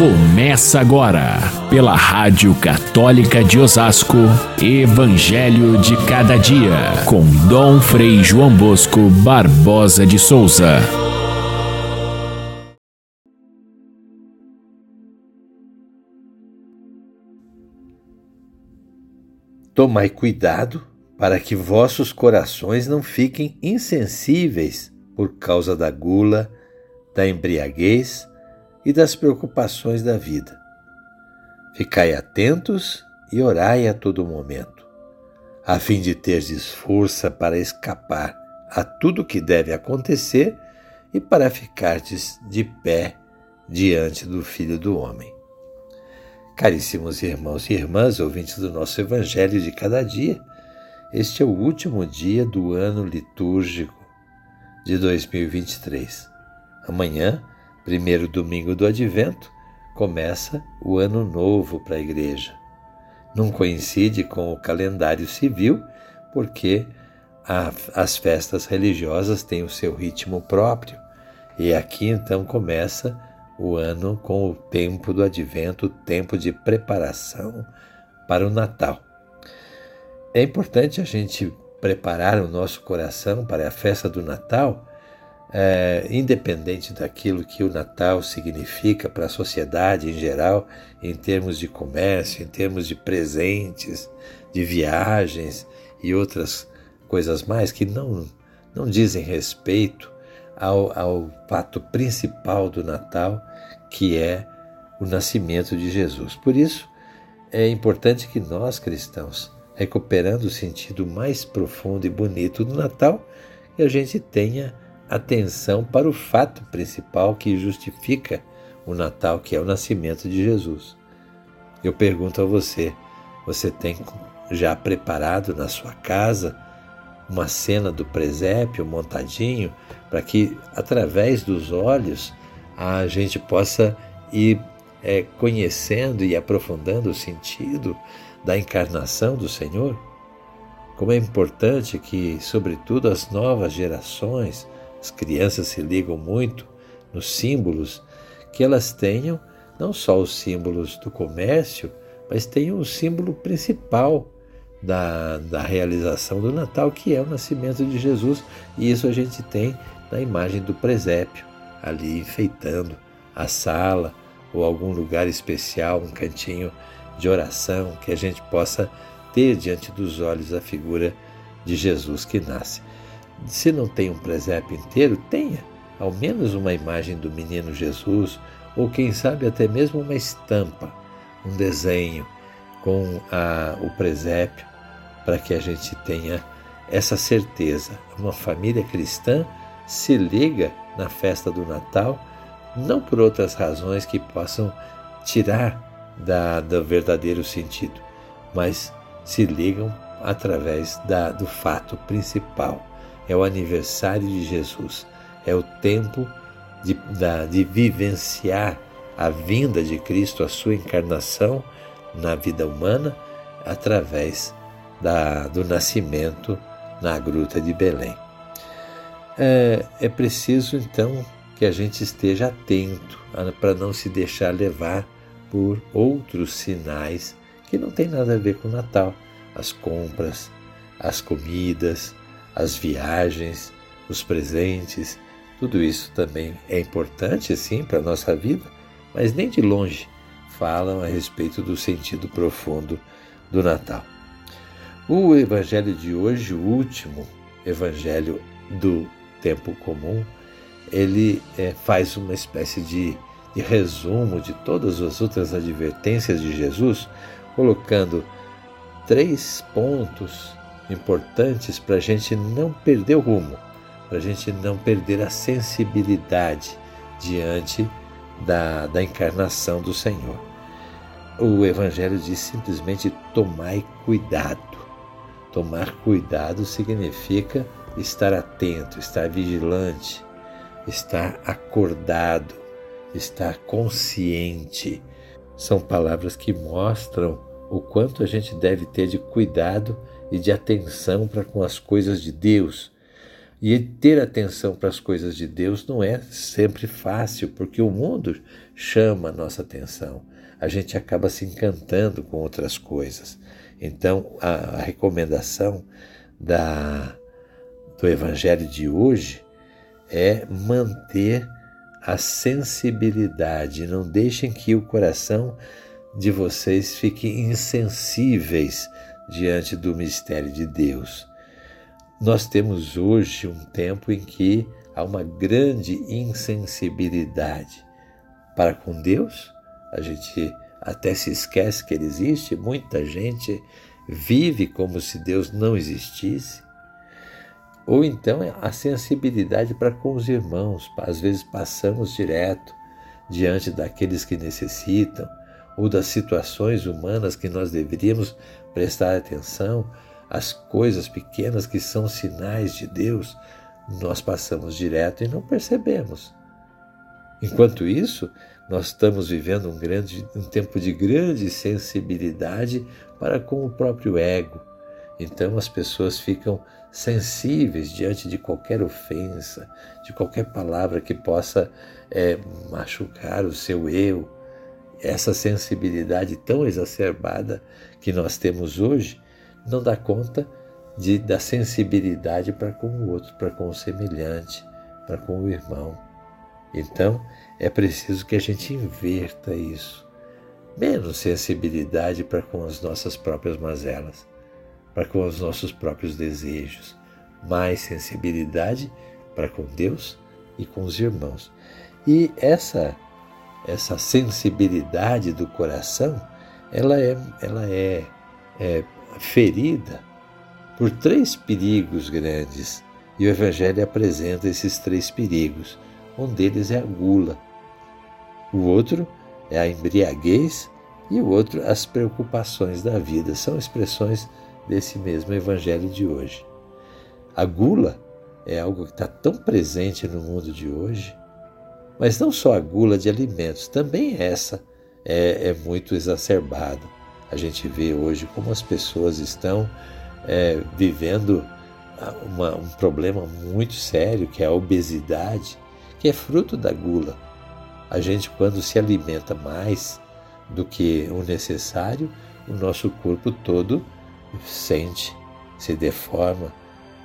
Começa agora, pela Rádio Católica de Osasco, Evangelho de Cada Dia, com Dom Frei João Bosco Barbosa de Souza. Tomai cuidado para que vossos corações não fiquem insensíveis por causa da gula, da embriaguez e das preocupações da vida. Ficai atentos e orai a todo momento, a fim de terdes força para escapar a tudo que deve acontecer e para ficardes de pé diante do Filho do Homem. Caríssimos irmãos e irmãs, ouvintes do nosso Evangelho de cada dia, este é o último dia do ano litúrgico de 2023. Amanhã primeiro domingo do advento, começa o ano novo para a igreja. Não coincide com o calendário civil, porque a, as festas religiosas têm o seu ritmo próprio. E aqui então começa o ano com o tempo do advento, o tempo de preparação para o Natal. É importante a gente preparar o nosso coração para a festa do Natal é, independente daquilo que o Natal significa para a sociedade em geral, em termos de comércio, em termos de presentes, de viagens e outras coisas mais que não, não dizem respeito ao, ao fato principal do Natal, que é o nascimento de Jesus. Por isso, é importante que nós cristãos, recuperando o sentido mais profundo e bonito do Natal, que a gente tenha atenção para o fato principal que justifica o Natal, que é o nascimento de Jesus. Eu pergunto a você: você tem já preparado na sua casa uma cena do presépio montadinho para que, através dos olhos, a gente possa ir é, conhecendo e aprofundando o sentido da encarnação do Senhor? Como é importante que, sobretudo, as novas gerações as crianças se ligam muito nos símbolos, que elas tenham não só os símbolos do comércio, mas tenham o símbolo principal da, da realização do Natal, que é o nascimento de Jesus. E isso a gente tem na imagem do presépio, ali enfeitando a sala ou algum lugar especial, um cantinho de oração, que a gente possa ter diante dos olhos a figura de Jesus que nasce. Se não tem um presépio inteiro, tenha ao menos uma imagem do menino Jesus, ou quem sabe até mesmo uma estampa, um desenho com a, o presépio, para que a gente tenha essa certeza. Uma família cristã se liga na festa do Natal, não por outras razões que possam tirar da, do verdadeiro sentido, mas se ligam através da, do fato principal é o aniversário de Jesus, é o tempo de, da, de vivenciar a vinda de Cristo, a sua encarnação na vida humana, através da, do nascimento na gruta de Belém. É, é preciso então que a gente esteja atento para não se deixar levar por outros sinais que não tem nada a ver com o Natal, as compras, as comidas, as viagens, os presentes, tudo isso também é importante, sim, para a nossa vida, mas nem de longe falam a respeito do sentido profundo do Natal. O evangelho de hoje, o último evangelho do tempo comum, ele é, faz uma espécie de, de resumo de todas as outras advertências de Jesus, colocando três pontos importantes para a gente não perder o rumo, para a gente não perder a sensibilidade diante da, da encarnação do Senhor. O Evangelho diz simplesmente: tomai cuidado. Tomar cuidado significa estar atento, estar vigilante, estar acordado, estar consciente. São palavras que mostram o quanto a gente deve ter de cuidado e de atenção para com as coisas de Deus. E ter atenção para as coisas de Deus não é sempre fácil, porque o mundo chama a nossa atenção. A gente acaba se encantando com outras coisas. Então, a, a recomendação da, do Evangelho de hoje é manter a sensibilidade. Não deixem que o coração de vocês fique insensíveis diante do mistério de Deus. Nós temos hoje um tempo em que há uma grande insensibilidade para com Deus. A gente até se esquece que ele existe, muita gente vive como se Deus não existisse. Ou então a sensibilidade para com os irmãos, às vezes passamos direto diante daqueles que necessitam, ou das situações humanas que nós deveríamos prestar atenção, as coisas pequenas que são sinais de Deus, nós passamos direto e não percebemos. Enquanto isso, nós estamos vivendo um, grande, um tempo de grande sensibilidade para com o próprio ego. Então as pessoas ficam sensíveis diante de qualquer ofensa, de qualquer palavra que possa é, machucar o seu eu. Essa sensibilidade tão exacerbada que nós temos hoje não dá conta de, da sensibilidade para com o outro, para com o semelhante, para com o irmão. Então, é preciso que a gente inverta isso. Menos sensibilidade para com as nossas próprias mazelas, para com os nossos próprios desejos. Mais sensibilidade para com Deus e com os irmãos. E essa essa sensibilidade do coração, ela é, ela é, é ferida por três perigos grandes. E o Evangelho apresenta esses três perigos. Um deles é a gula, o outro é a embriaguez e o outro as preocupações da vida. São expressões desse mesmo Evangelho de hoje. A gula é algo que está tão presente no mundo de hoje, mas não só a gula de alimentos, também essa é, é muito exacerbada. A gente vê hoje como as pessoas estão é, vivendo uma, um problema muito sério, que é a obesidade, que é fruto da gula. A gente, quando se alimenta mais do que o necessário, o nosso corpo todo sente, se deforma,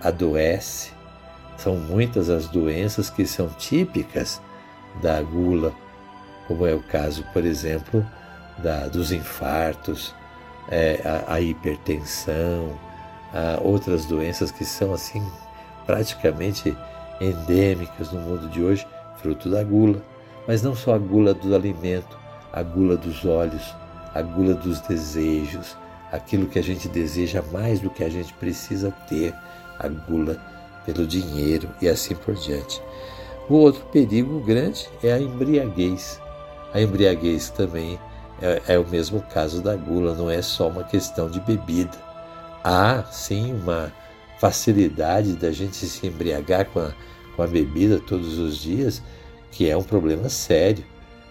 adoece. São muitas as doenças que são típicas da gula, como é o caso, por exemplo, da, dos infartos, é, a, a, hipertensão, a outras doenças que são assim praticamente endêmicas no mundo de hoje, fruto da gula. Mas não só a gula do alimento, a gula dos olhos, a gula dos desejos, aquilo que a gente deseja mais do que a gente precisa ter, a gula pelo dinheiro e assim por diante. O outro perigo grande é a embriaguez. A embriaguez também é, é o mesmo caso da gula, não é só uma questão de bebida. Há sim uma facilidade da gente se embriagar com a, com a bebida todos os dias, que é um problema sério.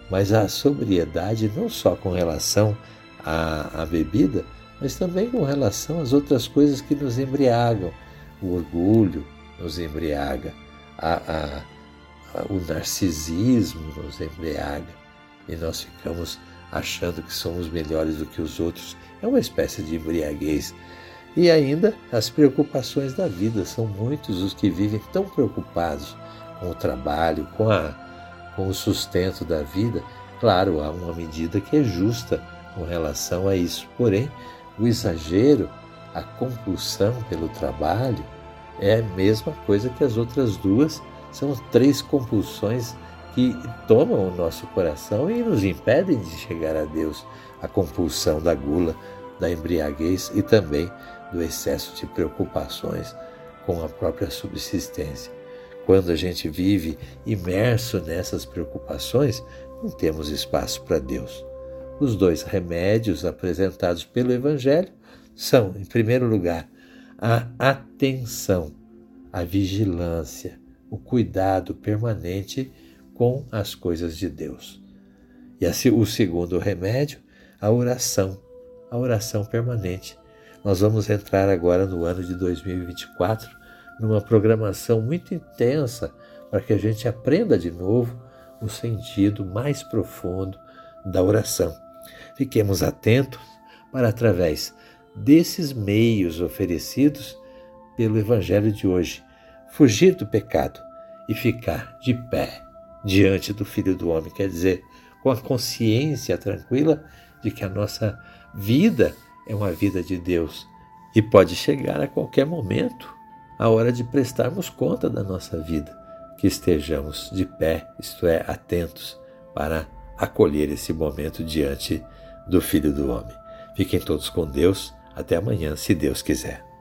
Mas a sobriedade não só com relação à, à bebida, mas também com relação às outras coisas que nos embriagam. O orgulho nos embriaga, a, a, o narcisismo nos embriaga e nós ficamos achando que somos melhores do que os outros. É uma espécie de embriaguez. E ainda as preocupações da vida. São muitos os que vivem tão preocupados com o trabalho, com, a, com o sustento da vida. Claro, há uma medida que é justa com relação a isso. Porém, o exagero, a compulsão pelo trabalho, é a mesma coisa que as outras duas. São três compulsões que tomam o nosso coração e nos impedem de chegar a Deus. A compulsão da gula, da embriaguez e também do excesso de preocupações com a própria subsistência. Quando a gente vive imerso nessas preocupações, não temos espaço para Deus. Os dois remédios apresentados pelo Evangelho são, em primeiro lugar, a atenção, a vigilância, o cuidado permanente com as coisas de Deus. E assim, o segundo remédio, a oração, a oração permanente. Nós vamos entrar agora no ano de 2024 numa programação muito intensa para que a gente aprenda de novo o sentido mais profundo da oração. Fiquemos atentos para, através desses meios oferecidos pelo Evangelho de hoje, fugir do pecado e ficar de pé diante do Filho do Homem, quer dizer, com a consciência tranquila de que a nossa vida é uma vida de Deus e pode chegar a qualquer momento a hora de prestarmos conta da nossa vida, que estejamos de pé, isto é, atentos para acolher esse momento diante do Filho do Homem. Fiquem todos com Deus. Até amanhã, se Deus quiser.